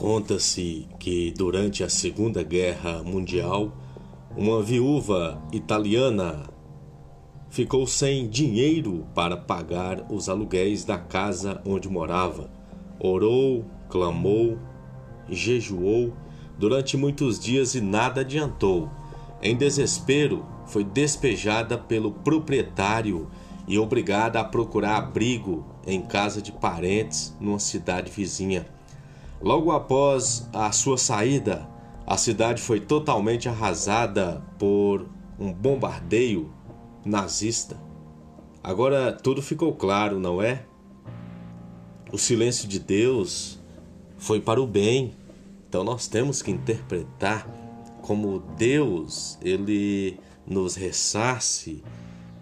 Conta-se que durante a Segunda Guerra Mundial, uma viúva italiana ficou sem dinheiro para pagar os aluguéis da casa onde morava. Orou, clamou, jejuou durante muitos dias e nada adiantou. Em desespero, foi despejada pelo proprietário e obrigada a procurar abrigo em casa de parentes numa cidade vizinha. Logo após a sua saída, a cidade foi totalmente arrasada por um bombardeio nazista. Agora tudo ficou claro, não é? O silêncio de Deus foi para o bem. Então nós temos que interpretar como Deus, ele nos ressarce,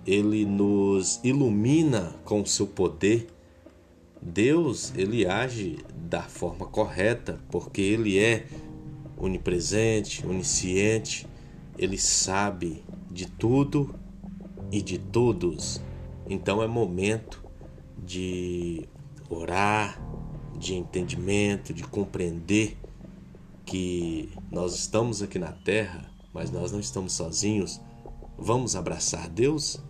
ele nos ilumina com o seu poder. Deus, ele age da forma correta, porque ele é onipresente, onisciente, ele sabe de tudo e de todos. Então é momento de orar, de entendimento, de compreender que nós estamos aqui na terra, mas nós não estamos sozinhos. Vamos abraçar Deus?